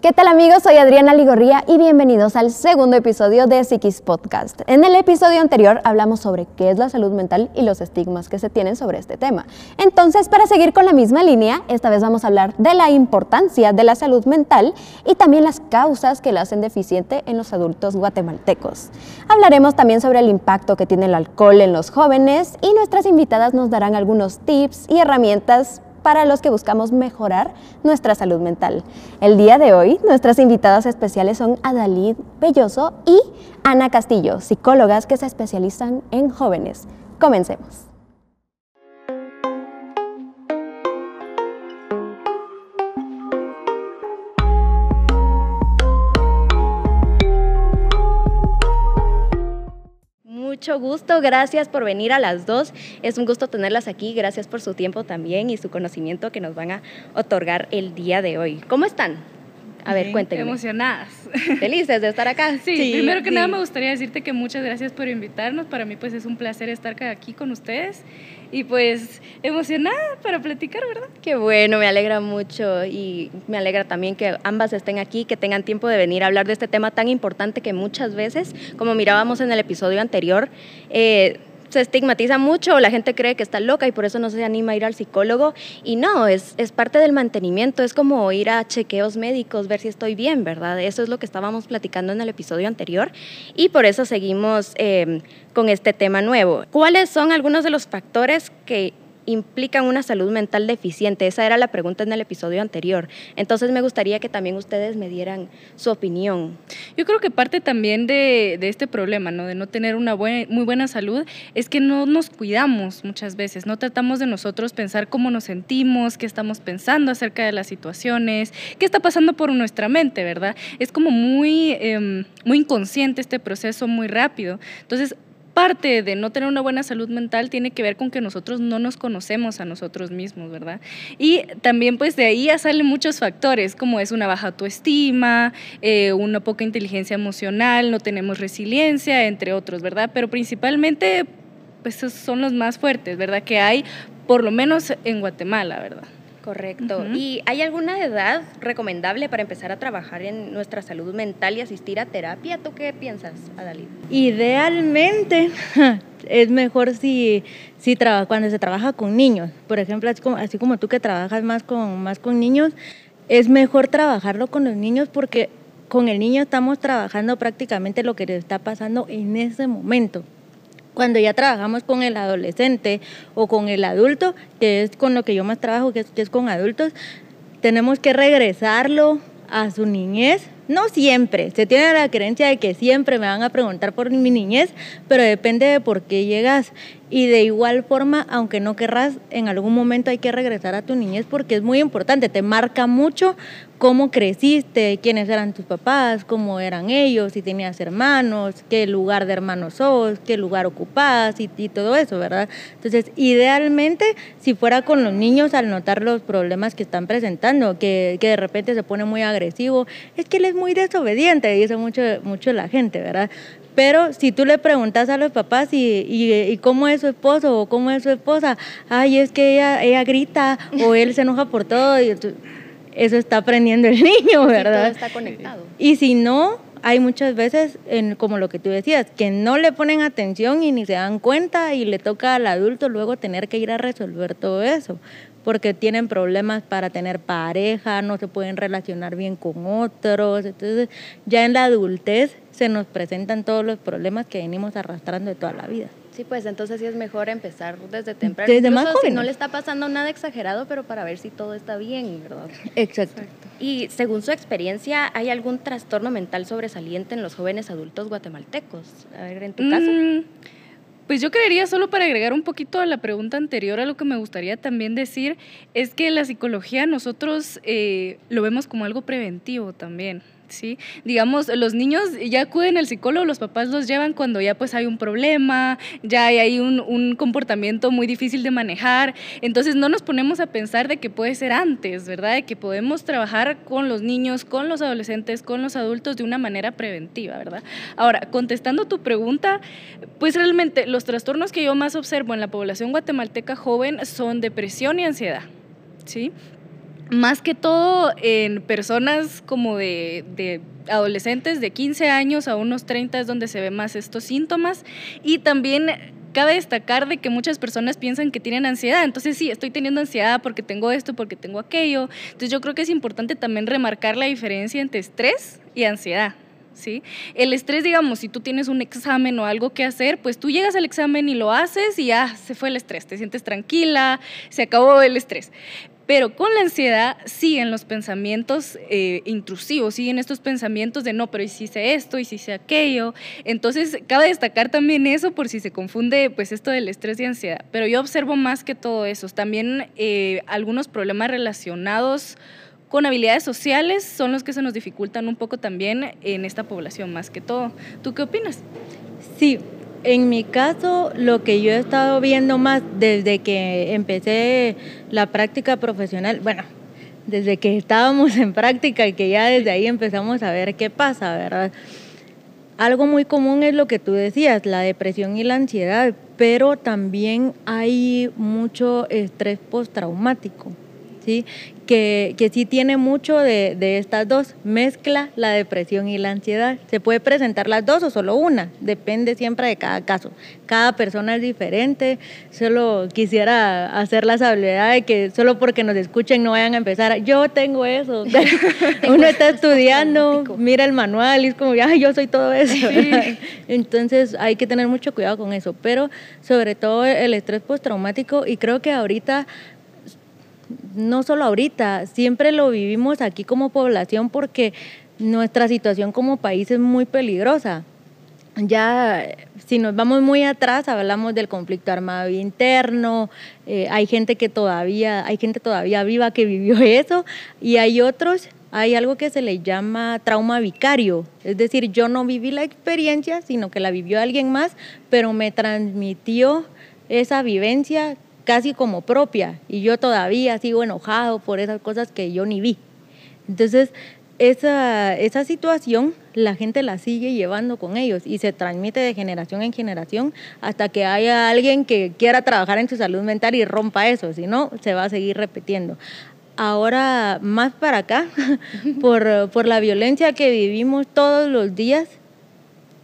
¿Qué tal amigos? Soy Adriana Ligorría y bienvenidos al segundo episodio de Psiquis Podcast. En el episodio anterior hablamos sobre qué es la salud mental y los estigmas que se tienen sobre este tema. Entonces, para seguir con la misma línea, esta vez vamos a hablar de la importancia de la salud mental y también las causas que la hacen deficiente en los adultos guatemaltecos. Hablaremos también sobre el impacto que tiene el alcohol en los jóvenes y nuestras invitadas nos darán algunos tips y herramientas para los que buscamos mejorar nuestra salud mental. El día de hoy, nuestras invitadas especiales son Adalid Belloso y Ana Castillo, psicólogas que se especializan en jóvenes. Comencemos. Mucho gusto. Gracias por venir a las dos. Es un gusto tenerlas aquí. Gracias por su tiempo también y su conocimiento que nos van a otorgar el día de hoy. ¿Cómo están? A ver, cuéntenme. Emocionadas. Felices de estar acá. Sí, primero que nada me gustaría decirte que muchas gracias por invitarnos. Para mí pues es un placer estar aquí con ustedes y pues emocionada para platicar, ¿verdad? Qué bueno, me alegra mucho y me alegra también que ambas estén aquí, que tengan tiempo de venir a hablar de este tema tan importante que muchas veces, como mirábamos en el episodio anterior, eh, se estigmatiza mucho, la gente cree que está loca y por eso no se anima a ir al psicólogo. Y no, es, es parte del mantenimiento, es como ir a chequeos médicos, ver si estoy bien, ¿verdad? Eso es lo que estábamos platicando en el episodio anterior y por eso seguimos eh, con este tema nuevo. ¿Cuáles son algunos de los factores que implican una salud mental deficiente? Esa era la pregunta en el episodio anterior. Entonces me gustaría que también ustedes me dieran su opinión. Yo creo que parte también de, este problema, ¿no? de no tener una muy buena salud, es que no nos cuidamos muchas veces, no tratamos de nosotros pensar cómo nos sentimos, qué estamos pensando acerca de las situaciones, qué está pasando por nuestra mente, ¿verdad? Es como muy, em, muy inconsciente este proceso, muy rápido. Entonces, parte de no tener una buena salud mental tiene que ver con que nosotros no nos conocemos a nosotros mismos, ¿verdad? Y también pues de ahí salen muchos factores, como es una baja autoestima, eh, una poca inteligencia emocional, no tenemos resiliencia, entre otros, ¿verdad? Pero principalmente pues son los más fuertes, ¿verdad? Que hay por lo menos en Guatemala, ¿verdad? Correcto. ¿Y hay alguna edad recomendable para empezar a trabajar en nuestra salud mental y asistir a terapia? ¿Tú qué piensas, Adalid? Idealmente es mejor si, si cuando se trabaja con niños. Por ejemplo, así como, así como tú que trabajas más con, más con niños, es mejor trabajarlo con los niños porque con el niño estamos trabajando prácticamente lo que le está pasando en ese momento. Cuando ya trabajamos con el adolescente o con el adulto, que es con lo que yo más trabajo, que es, con adultos, tenemos que regresarlo a su niñez. No siempre, se tiene la creencia de que siempre me van a preguntar por mi niñez, pero depende de por qué llegas. Y de igual forma, aunque no querrás, en algún momento hay que regresar a tu niñez porque es muy importante, te marca mucho cómo creciste, quiénes eran tus papás, cómo eran ellos, si tenías hermanos, qué lugar de hermanos sos, qué lugar ocupás y, todo eso, ¿verdad? Entonces, idealmente, si fuera con los niños al notar los problemas que están presentando, que, de repente se pone muy agresivo, es que él es muy desobediente, dice mucho, mucho la gente, ¿verdad? Pero si tú le preguntas a los papás y, y, cómo es su esposo o cómo es su esposa, ay, es que ella, ella grita o él se enoja por todo, y eso está aprendiendo el niño, ¿verdad? Sí, todo está conectado. Y si no, hay muchas veces, en, como lo que tú decías, que no le ponen atención y ni se dan cuenta y le toca al adulto luego tener que ir a resolver todo eso porque tienen problemas para tener pareja, no se pueden relacionar bien con otros. Entonces, ya en la adultez se nos presentan todos los problemas que venimos arrastrando de toda la vida. Sí, pues entonces sí es mejor empezar desde temprano. Desde más Si no le está pasando nada exagerado, pero para ver si todo está bien, ¿verdad? Exacto. Y según su experiencia, ¿hay algún trastorno mental sobresaliente en los jóvenes adultos guatemaltecos? A ver, en tu caso. Pues yo creería, solo para agregar un poquito a la pregunta anterior, a lo que me gustaría también decir, es que la psicología nosotros eh, lo vemos como algo preventivo también. ¿Sí? Digamos, los niños ya acuden al psicólogo, los papás los llevan cuando ya pues hay un problema, ya hay un, un, comportamiento muy difícil de manejar, entonces no nos ponemos a pensar de que puede ser antes, ¿verdad? De que podemos trabajar con los niños, con los adolescentes, con los adultos de una manera preventiva, ¿verdad? Ahora, contestando tu pregunta, pues realmente los trastornos que yo más observo en la población guatemalteca joven son depresión y ansiedad, ¿sí? Más que todo en personas como de, de, adolescentes de 15 años a unos 30 es donde se ve más estos síntomas y también cabe destacar de que muchas personas piensan que tienen ansiedad, entonces sí, estoy teniendo ansiedad porque tengo esto, porque tengo aquello, entonces yo creo que es importante también remarcar la diferencia entre estrés y ansiedad. ¿Sí? El estrés, digamos, si tú tienes un examen o algo que hacer, pues tú llegas al examen y lo haces y ya se fue el estrés, te sientes tranquila, se acabó el estrés. Pero con la ansiedad siguen los pensamientos eh, intrusivos, siguen estos pensamientos de no, pero ¿y si hice esto? ¿y si hice aquello? Entonces, cabe destacar también eso por si se confunde pues esto del estrés y ansiedad. Pero yo observo más que todo eso. También eh, algunos problemas relacionados con habilidades sociales son los que se nos dificultan un poco también en esta población más que todo. ¿Tú qué opinas? Sí, en mi caso, lo que yo he estado viendo más desde que empecé la práctica profesional, bueno, desde que estábamos en práctica y que ya desde ahí empezamos a ver qué pasa, ¿verdad? Algo muy común es lo que tú decías, la depresión y la ansiedad, pero también hay mucho estrés postraumático. ¿Sí? Que, que sí tiene mucho de, de, estas dos, mezcla la depresión y la ansiedad. Se puede presentar las dos o solo una, depende siempre de cada caso. Cada persona es diferente, solo quisiera hacer la salvedad de que solo porque nos escuchen no vayan a empezar, yo tengo eso. Uno está estudiando, mira el manual y es como, ay, yo soy todo eso. Sí. Entonces hay que tener mucho cuidado con eso, pero sobre todo el estrés postraumático y creo que ahorita no solo ahorita, siempre lo vivimos aquí como población porque nuestra situación como país es muy peligrosa. Ya, si nos vamos muy atrás, hablamos del conflicto armado interno, eh, hay gente que todavía, hay gente todavía viva que vivió eso, y hay otros, hay algo que se le llama trauma vicario, es decir, yo no viví la experiencia, sino que la vivió alguien más, pero me transmitió esa vivencia casi como propia y yo todavía sigo enojado por esas cosas que yo ni vi. Entonces, esa, esa situación la gente la sigue llevando con ellos y se transmite de generación en generación hasta que haya alguien que quiera trabajar en su salud mental y rompa eso, si no, se va a seguir repitiendo. Ahora, más para acá, por, por la violencia que vivimos todos los días,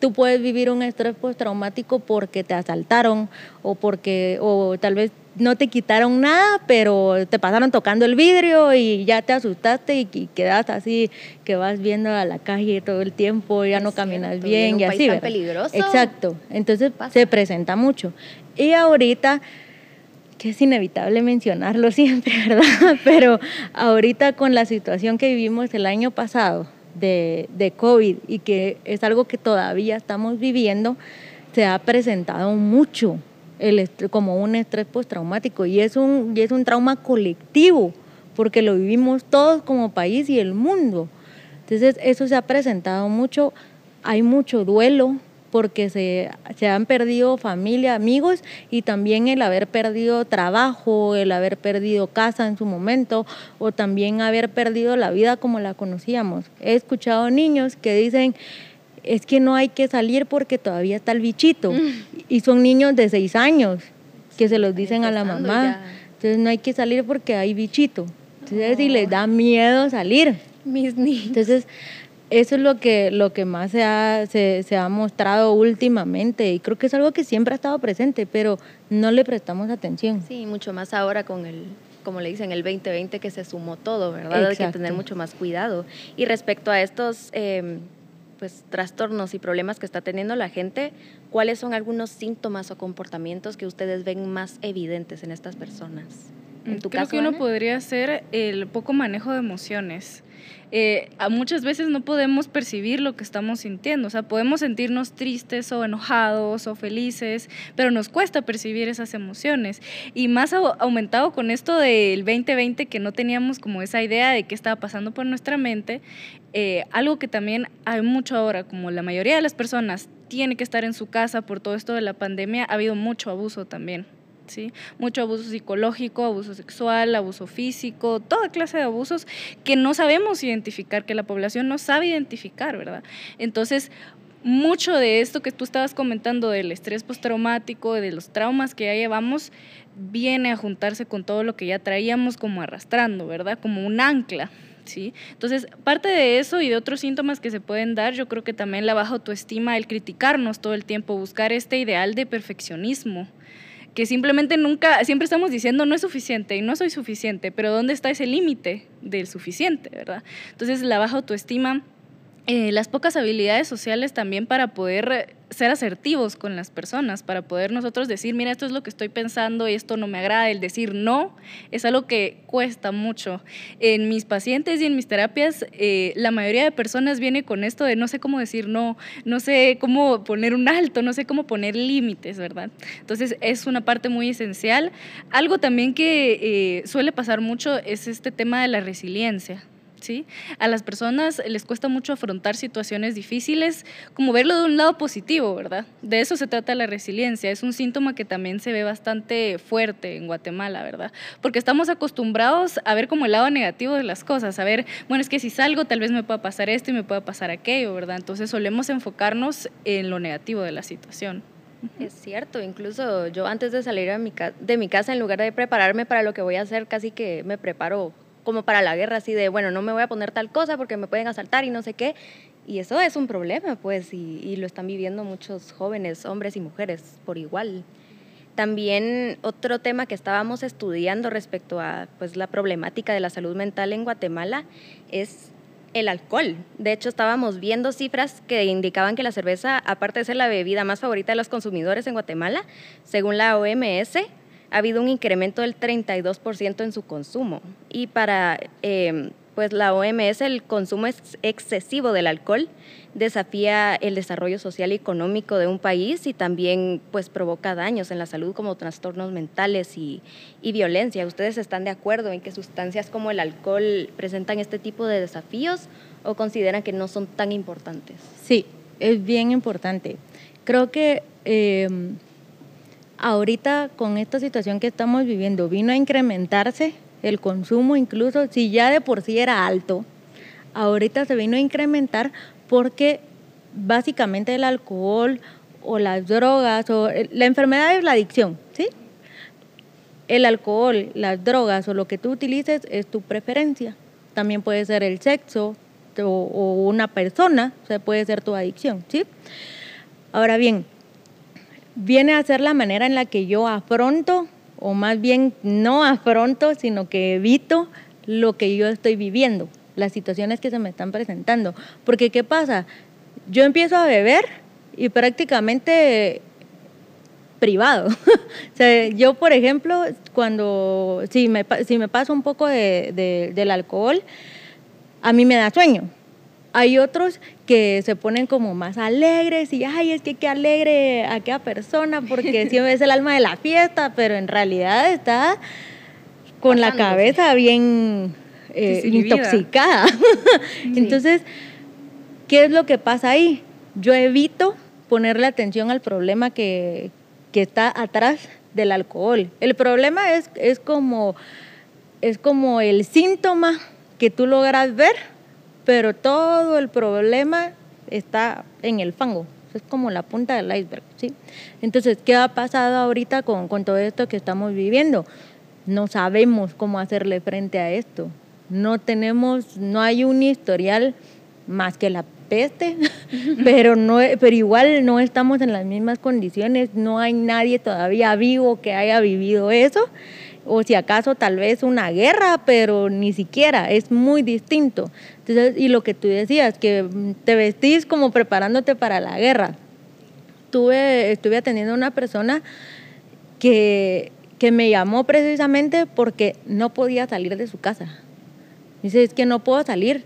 tú puedes vivir un estrés postraumático porque te asaltaron o porque o tal vez no te quitaron nada, pero te pasaron tocando el vidrio y ya te asustaste y, quedas así, que vas viendo a la calle todo el tiempo, ya no caminas bien y, así. Tan peligroso. Exacto. Entonces se presenta mucho. Y ahorita que es inevitable mencionarlo siempre, ¿verdad? Pero ahorita con la situación que vivimos el año pasado de, de COVID y que es algo que todavía estamos viviendo, se ha presentado mucho el como un estrés postraumático y es un, y es un trauma colectivo porque lo vivimos todos como país y el mundo. Entonces eso se ha presentado mucho, hay mucho duelo porque se, se han perdido familia, amigos y también el haber perdido trabajo, el haber perdido casa en su momento o también haber perdido la vida como la conocíamos. He escuchado niños que dicen, es que no hay que salir porque todavía está el bichito. Mm. Y son niños de seis años que se los dicen a la mamá. Entonces no hay que salir porque hay bichito. Entonces, si les da miedo salir. Mis niños. Entonces, eso es lo que, lo que más se ha, se, se, ha mostrado últimamente y creo que es algo que siempre ha estado presente, pero no le prestamos atención. Sí, mucho más ahora con el, como le dicen, el 2020 que se sumó todo, ¿verdad? Exacto. Hay que tener mucho más cuidado. Y respecto a estos... Eh, pues, trastornos y problemas que está teniendo la gente, ¿cuáles son algunos síntomas o comportamientos que ustedes ven más evidentes en estas personas? En tu Creo caso, que uno Ana? podría ser el poco manejo de emociones eh, muchas veces no podemos percibir lo que estamos sintiendo. O sea, podemos sentirnos tristes o enojados o felices, pero nos cuesta percibir esas emociones. Y más aumentado con esto del 2020, que no teníamos como esa idea de qué estaba pasando por nuestra mente, eh, algo que también hay mucho ahora, como la mayoría de las personas tiene que estar en su casa por todo esto de la pandemia, ha habido mucho abuso también. ¿Sí? Mucho abuso psicológico, abuso sexual, abuso físico, toda clase de abusos que no sabemos identificar, que la población no sabe identificar, ¿verdad? Entonces, mucho de esto que tú estabas comentando del estrés postraumático, de los traumas que ya llevamos, viene a juntarse con todo lo que ya traíamos como arrastrando, ¿verdad? Como un ancla. ¿Sí? Entonces, parte de eso y de otros síntomas que se pueden dar, yo creo que también la baja autoestima, el criticarnos todo el tiempo, buscar este ideal de perfeccionismo, que simplemente nunca, siempre estamos diciendo no es suficiente y no soy suficiente, pero ¿dónde está ese límite del suficiente, verdad? Entonces, la baja autoestima eh, las pocas habilidades sociales también para poder ser asertivos con las personas, para poder nosotros decir, mira, esto es lo que estoy pensando y esto no me agrada, el decir no es algo que cuesta mucho. En mis pacientes y en mis terapias, eh, la mayoría de personas viene con esto de no sé cómo decir no, no sé cómo poner un alto, no sé cómo poner límites, ¿verdad? Entonces es una parte muy esencial. Algo también que eh, suele pasar mucho es este tema de la resiliencia. ¿Sí? A las personas les cuesta mucho afrontar situaciones difíciles, como verlo de un lado positivo, ¿verdad? De eso se trata la resiliencia. Es un síntoma que también se ve bastante fuerte en Guatemala, ¿verdad? Porque estamos acostumbrados a ver como el lado negativo de las cosas, a ver, bueno, es que si salgo tal vez me pueda pasar esto y me pueda pasar aquello, ¿verdad? Entonces solemos enfocarnos en lo negativo de la situación. Es cierto, incluso yo antes de salir de mi casa, en lugar de prepararme para lo que voy a hacer, casi que me preparo como para la guerra, así de, bueno, no me voy a poner tal cosa porque me pueden asaltar y no sé qué. Y eso es un problema, pues, y, lo están viviendo muchos jóvenes, hombres y mujeres, por igual. También otro tema que estábamos estudiando respecto a pues, la problemática de la salud mental en Guatemala es el alcohol. De hecho, estábamos viendo cifras que indicaban que la cerveza, aparte de ser la bebida más favorita de los consumidores en Guatemala, según la OMS, ha habido un incremento del 32% en su consumo. Y para em, pues la OMS el consumo excesivo del alcohol desafía el desarrollo social y económico de un país y también pues provoca daños en la salud como trastornos mentales y, y violencia. ¿Ustedes están de acuerdo en que sustancias como el alcohol presentan este tipo de desafíos o consideran que no son tan importantes? Sí, es bien importante. Creo que em, ahorita con esta situación que estamos viviendo vino a incrementarse el consumo, incluso si ya de por sí era alto, ahorita se vino a incrementar porque básicamente el alcohol o las drogas o la enfermedad es la adicción, ¿sí? El alcohol, las drogas o lo que tú utilices es tu preferencia. También puede ser el sexo o, o una persona, o sea, puede ser tu adicción, ¿sí? Ahora bien, viene a ser la manera en la que yo afronto, o más bien no afronto, sino que evito lo que yo estoy viviendo, las situaciones que se me están presentando. Porque ¿qué pasa? Yo empiezo a beber y prácticamente privado. o sea, yo, por ejemplo, cuando, si me, si me paso un poco de, del alcohol, a mí me da sueño. Hay otros que se ponen como más alegres y, ay, es que qué alegre a aquella persona porque siempre es el alma de la fiesta, pero en realidad está con la cabeza bien eh, intoxicada. Entonces, ¿qué es lo que pasa ahí? Yo evito ponerle atención al problema que, que está atrás del alcohol. El problema es, es, como, es como el síntoma que tú logras ver pero todo el problema está en el fango. Es como la punta del iceberg, ¿sí? Entonces, ¿qué ha pasado ahorita con, con todo esto que estamos viviendo? No sabemos cómo hacerle frente a esto. No tenemos, no hay un historial más que la peste, pero, no, pero igual no estamos en las mismas condiciones, no hay nadie todavía vivo que haya vivido eso o si acaso tal vez una guerra, pero ni siquiera, es muy distinto. Y lo que tú decías, que te vestís como preparándote para la guerra. Tuve, estuve atendiendo a una persona que, que me llamó precisamente porque no podía salir de su casa. Dice, es que no puedo salir,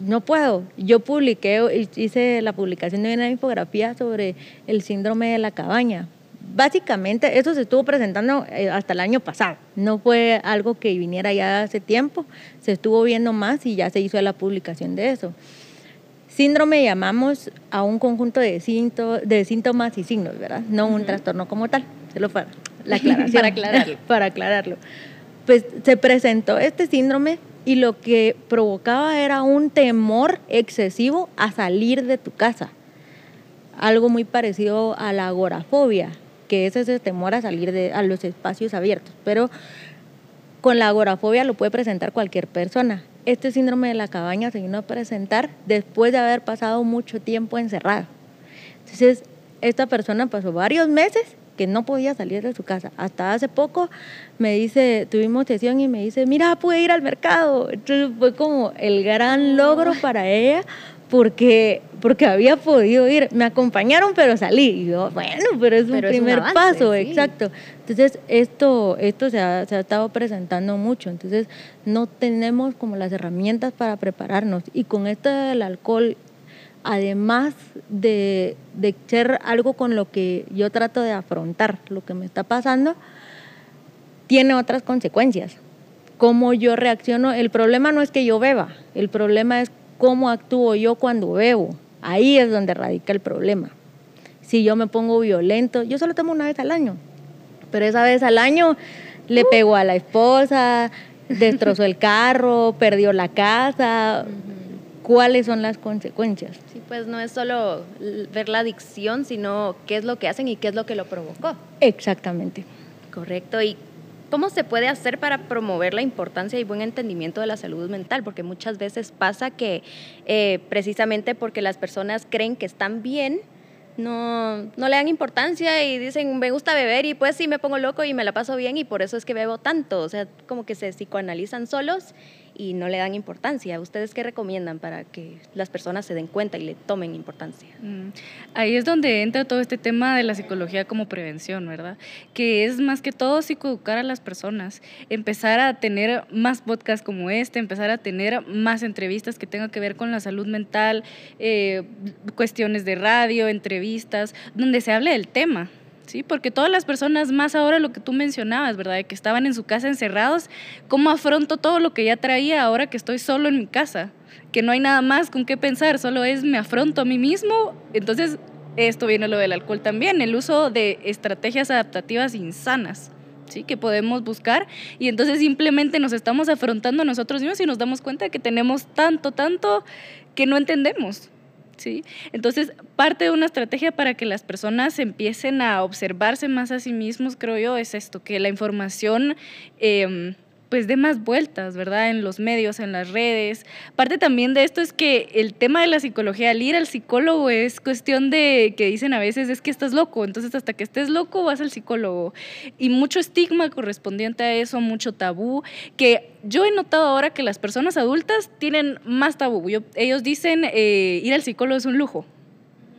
no puedo. Yo publiqué, hice la publicación de una infografía sobre el síndrome de la cabaña, básicamente eso se estuvo presentando eh, hasta el año pasado, no fue algo que viniera ya hace tiempo, se estuvo viendo más y ya se hizo la publicación de eso. Síndrome llamamos a un conjunto de, de síntomas y signos, ¿verdad? No un trastorno como tal, solo para la aclaración. para aclararlo. para aclararlo. Pues se presentó este síndrome y lo que provocaba era un temor excesivo a salir de tu casa algo muy parecido a la agorafobia, que es ese temor a salir de, a los espacios abiertos. Pero con la agorafobia lo puede presentar cualquier persona. Este síndrome de la cabaña se vino a presentar después de haber pasado mucho tiempo encerrado. Entonces, esta persona pasó varios meses que no podía salir de su casa. Hasta hace poco me dice, tuvimos sesión y me dice, mira, pude ir al mercado. Entonces fue como el gran logro para ella porque, porque había podido ir. Me acompañaron, pero salí. Y yo, bueno, pero es un primer paso, exacto. Entonces, esto, esto se, ha, se ha estado presentando mucho. Entonces, no tenemos como las herramientas para prepararnos. Y con esto del alcohol además de, de, ser algo con lo que yo trato de afrontar lo que me está pasando, tiene otras consecuencias. Cómo yo reacciono, el problema no es que yo beba, el problema es cómo actúo yo cuando bebo. Ahí es donde radica el problema. Si yo me pongo violento, yo solo tomo una vez al año, pero esa vez al año le uh. pegó a la esposa, destrozó el carro, perdió la casa. ¿Cuáles son las consecuencias? Sí, pues no es solo ver la adicción, sino qué es lo que hacen y qué es lo que lo provocó. Exactamente. Correcto. ¿Y cómo se puede hacer para promover la importancia y buen entendimiento de la salud mental? Porque muchas veces pasa que eh, precisamente porque las personas creen que están bien, no, no le dan importancia y dicen, me gusta beber y pues sí me pongo loco y me la paso bien y por eso es que bebo tanto. O sea, como que se psicoanalizan solos y no le dan importancia. ¿Ustedes qué recomiendan para que las personas se den cuenta y le tomen importancia? Mm, ahí es donde entra todo este tema de la psicología como prevención, ¿verdad? Que es más que todo psicoeducar a las personas, empezar a tener más podcasts como este, empezar a tener más entrevistas que tengan que ver con la salud mental, eh, cuestiones de radio, entrevistas, donde se hable del tema. ¿Sí? Porque todas las personas, más ahora lo que tú mencionabas, ¿verdad? De que estaban en su casa encerrados, ¿cómo afronto todo lo que ya traía ahora que estoy solo en mi casa? Que no hay nada más con qué pensar, solo es me afronto a mí mismo. Entonces, esto viene lo del alcohol también, el uso de estrategias adaptativas insanas. ¿Sí? que podemos buscar y entonces simplemente nos estamos afrontando a nosotros mismos y nos damos cuenta que tenemos tanto, tanto que no entendemos. ¿Sí? Entonces, parte de una estrategia para que las personas empiecen a observarse más a sí mismos, creo yo, es esto, que la información... Eh, pues dé más vueltas, ¿verdad? En los medios, en las redes. Parte también de esto es que el tema de la psicología, al ir al psicólogo es cuestión de que dicen a veces es que estás loco, entonces hasta que estés loco vas al psicólogo. Y mucho estigma correspondiente a eso, mucho tabú, que yo he notado ahora que las personas adultas tienen más tabú. ellos dicen eh, ir al psicólogo es un lujo.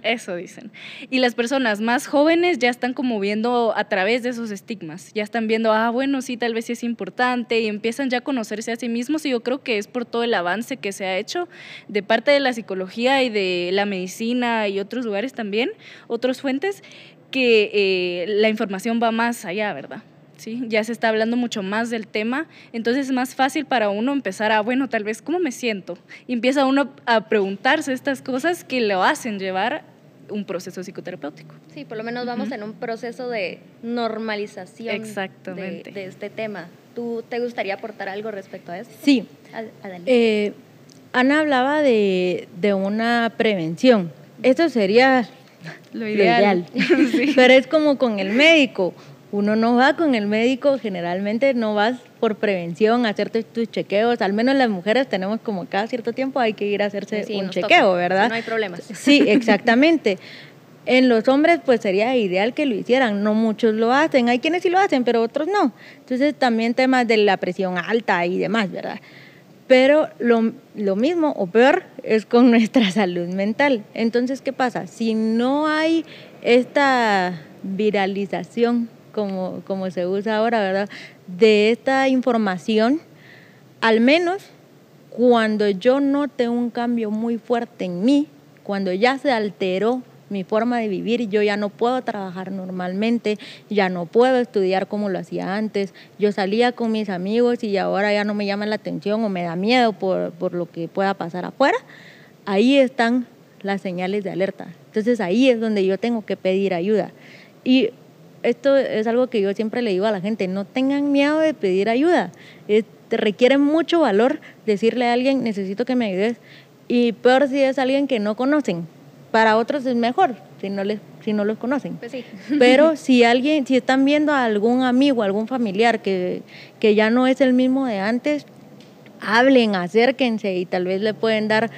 Eso dicen. Y las personas más jóvenes ya están como viendo a través de esos estigmas, ya están viendo, ah, bueno, sí, tal vez sí es importante y empiezan ya a conocerse a sí mismos y yo creo que es por todo el avance que se ha hecho de parte de la psicología y de la medicina y otros lugares también, otras fuentes, que eh, la información va más allá, ¿verdad? ¿sí? Ya se está hablando mucho más del tema, entonces es más fácil para uno empezar a, bueno, tal vez, ¿cómo me siento? Y empieza uno a preguntarse estas cosas que lo hacen llevar un proceso psicoterapéutico. Sí, por lo menos vamos en un proceso de normalización Exactamente. De, este tema. ¿Tú te gustaría aportar algo respecto a eso? Sí. Eh, Ana hablaba de, de, una prevención. Esto sería lo ideal. Pero es como con el médico uno no va con el médico, generalmente no vas por prevención a hacerte tus chequeos, al menos las mujeres tenemos como cada cierto tiempo hay que ir a hacerse un chequeo, ¿verdad? no hay problemas. Sí, exactamente. En los hombres pues sería ideal que lo hicieran, no muchos lo hacen, hay quienes sí lo hacen, pero otros no. Entonces también temas de la presión alta y demás, ¿verdad? Pero lo, lo mismo o peor es con nuestra salud mental. Entonces, ¿qué pasa? Si no hay esta viralización como, como se usa ahora, ¿verdad? De esta información, al menos cuando yo note un cambio muy fuerte en mí, cuando ya se alteró mi forma de vivir, yo ya no puedo trabajar normalmente, ya no puedo estudiar como lo hacía antes, yo salía con mis amigos y ahora ya no me llama la atención o me da miedo por, por lo que pueda pasar afuera, ahí están las señales de alerta. Entonces ahí es donde yo tengo que pedir ayuda. Y esto es algo que yo siempre le digo a la gente, no tengan miedo de pedir ayuda. te requiere mucho valor decirle a alguien, necesito que me ayudes. Y peor si es alguien que no conocen. Para otros es mejor. si no, les, si no los conocen. Pues sí. Pero si alguien, si están viendo a algún amigo, algún familiar que, que ya no es el mismo de antes, hablen, acérquense y tal vez le pueden dar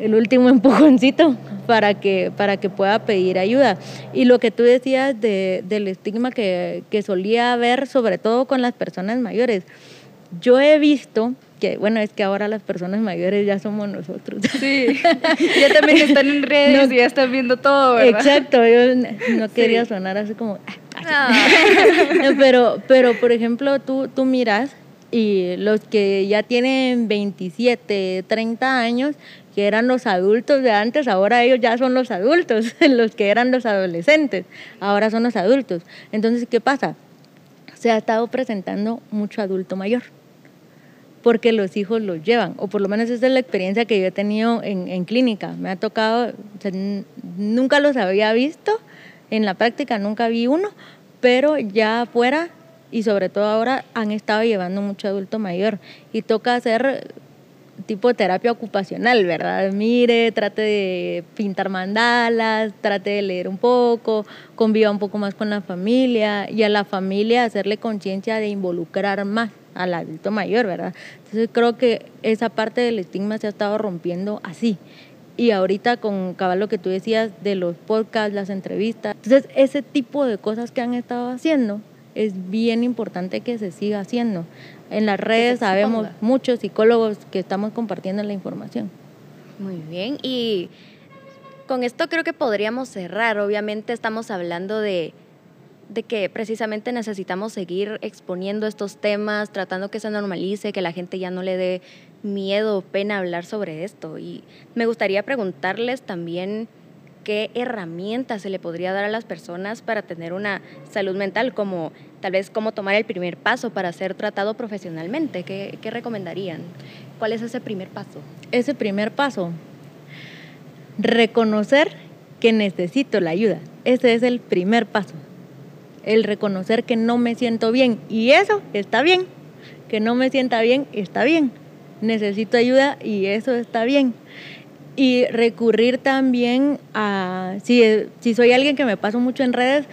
el último empujoncito para que, para que pueda pedir ayuda. Y lo que tú decías de, del estigma que, que solía haber, sobre todo con las personas mayores, yo he visto que, bueno, es que ahora las personas mayores ya somos nosotros. Sí, ya también están en redes y ya están viendo todo, ¿verdad? Exacto, yo no quería sonar así como... ah, pero, pero, por ejemplo, tú, tú miras y los que ya tienen 27, 30 años, que eran los adultos de antes, ahora ellos ya son los adultos, los que eran los adolescentes, ahora son los adultos. Entonces, ¿qué pasa? Se ha estado presentando mucho adulto mayor, porque los hijos los llevan, o por lo menos esa es la experiencia que yo he tenido en, en clínica. Me ha tocado, o sea, nunca los había visto, en la práctica nunca vi uno, pero ya afuera y sobre todo ahora han estado llevando mucho adulto mayor y toca hacer tipo terapia ocupacional, ¿verdad? Mire, trate de pintar mandalas, trate de leer un poco, conviva un poco más con la familia y a la familia hacerle conciencia de involucrar más al adulto mayor, ¿verdad? Entonces creo que esa parte del estigma se ha estado rompiendo así. Y ahorita con cabal lo que tú decías de los podcasts, las entrevistas, entonces ese tipo de cosas que han estado haciendo es bien importante que se siga haciendo. En las redes sabemos muchos psicólogos que estamos compartiendo la información. Muy bien, y con esto creo que podríamos cerrar. Obviamente estamos hablando de, de que precisamente necesitamos seguir exponiendo estos temas, tratando que se normalice, que la gente ya no le dé miedo o pena hablar sobre esto. Y me gustaría preguntarles también qué herramientas se le podría dar a las personas para tener una salud mental, como tal vez cómo tomar el primer paso para ser tratado profesionalmente. ¿Qué, qué recomendarían? ¿Cuál es ese primer paso? Ese primer paso, reconocer que necesito la ayuda. Ese es el primer paso. El reconocer que no me siento bien. Y eso está bien. Que no me sienta bien está bien. Necesito ayuda y eso está bien y recurrir también a, si, si soy alguien que me paso mucho en redes,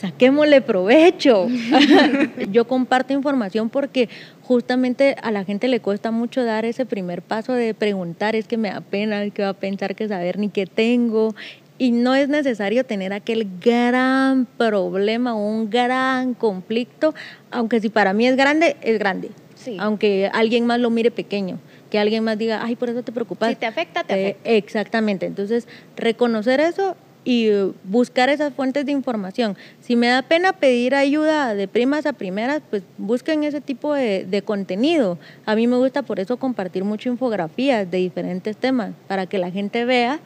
saquémosle provecho. Yo comparto información porque justamente a la gente le cuesta mucho dar ese primer paso de preguntar, es que me da pena, que va a pensar que saber ni qué tengo. Y no es necesario tener aquel gran problema o un gran conflicto, aunque si para mí es grande, es grande. Sí. Aunque alguien más lo mire pequeño que alguien más diga, ay, por eso te preocupas. Si te afecta, te eh, afecta. Exactamente. Entonces, reconocer eso y buscar esas fuentes de información. Si me da pena pedir ayuda de primas a primeras, pues busquen ese tipo de, de, contenido. A mí me gusta por eso compartir mucho infografías de diferentes temas, para que la gente vea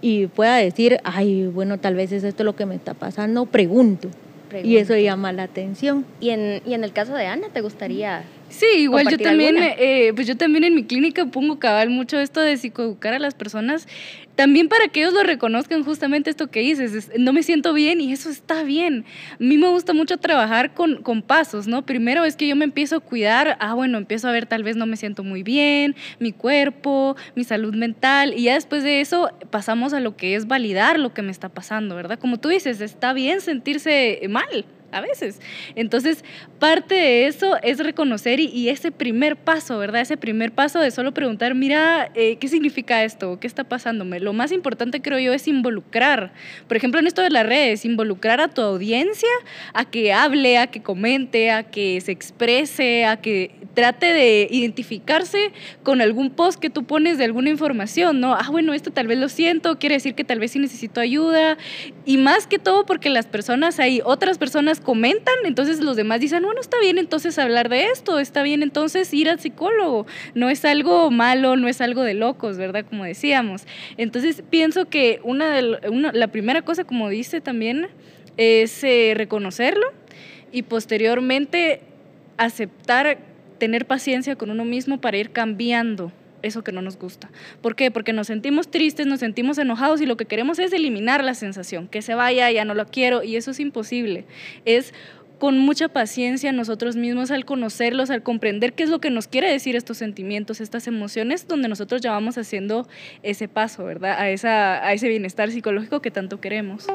y pueda decir, ay, bueno, tal vez es esto lo que me está pasando, pregunto. pregunto. Y eso llama la atención. ¿Y en, y en el caso de Ana, te gustaría Sí, igual yo también, eh, pues yo también en mi clínica pongo cabal mucho esto de psicoeducar a las personas, también para que ellos lo reconozcan justamente esto que dices, es, no me siento bien y eso está bien. A mí me gusta mucho trabajar con, con pasos, ¿no? Primero es que yo me empiezo a cuidar, ah, bueno, empiezo a ver tal vez no me siento muy bien, mi cuerpo, mi salud mental, y ya después de eso pasamos a lo que es validar lo que me está pasando, ¿verdad? Como tú dices, está bien sentirse mal, a veces. Entonces, parte de eso es reconocer y, y, ese primer paso, ¿verdad? Ese primer paso de solo preguntar, mira, eh, ¿qué significa esto? ¿Qué está pasándome? Lo más importante, creo yo, es involucrar. Por ejemplo, en esto de las redes, involucrar a tu audiencia a que hable, a que comente, a que se exprese, a que trate de identificarse con algún post que tú pones de alguna información, ¿no? Ah, bueno, esto tal vez lo siento, quiere decir que tal vez sí necesito ayuda. Y más que todo porque las personas, hay otras personas comentan, entonces los demás dicen, bueno, está bien entonces hablar de esto, está bien entonces ir al psicólogo, no es algo malo, no es algo de locos, ¿verdad? Como decíamos. Entonces pienso que una de una, la primera cosa, como dice también, es eh, reconocerlo y posteriormente aceptar, tener paciencia con uno mismo para ir cambiando eso que no nos gusta. ¿Por qué? Porque nos sentimos tristes, nos sentimos enojados y lo que queremos es eliminar la sensación, que se vaya, ya no lo quiero y eso es imposible. Es con mucha paciencia nosotros mismos al conocerlos, al comprender qué es lo que nos quiere decir estos sentimientos, estas emociones, donde nosotros ya vamos haciendo ese paso, ¿verdad? A, esa, a ese bienestar psicológico que tanto queremos.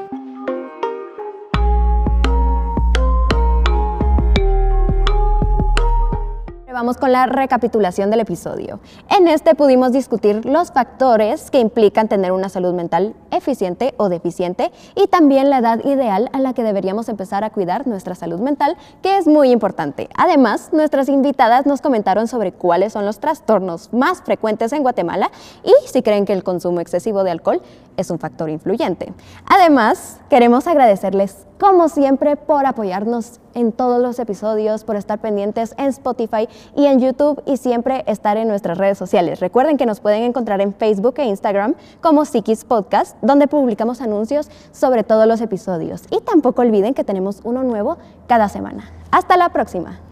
Vamos con la recapitulación del episodio. En este pudimos discutir los factores que implican tener una salud mental eficiente o deficiente y también la edad ideal a la que deberíamos empezar a cuidar nuestra salud mental, que es muy importante. Además, nuestras invitadas nos comentaron sobre cuáles son los trastornos más frecuentes en Guatemala y si creen que el consumo excesivo de alcohol es un factor influyente. Además, queremos agradecerles como siempre por apoyarnos en todos los episodios, por estar pendientes en Spotify y en YouTube y siempre estar en nuestras redes sociales. Recuerden que nos pueden encontrar en Facebook e Instagram como Psiquis Podcast, donde publicamos anuncios sobre todos los episodios. Y tampoco olviden que tenemos uno nuevo cada semana. Hasta la próxima.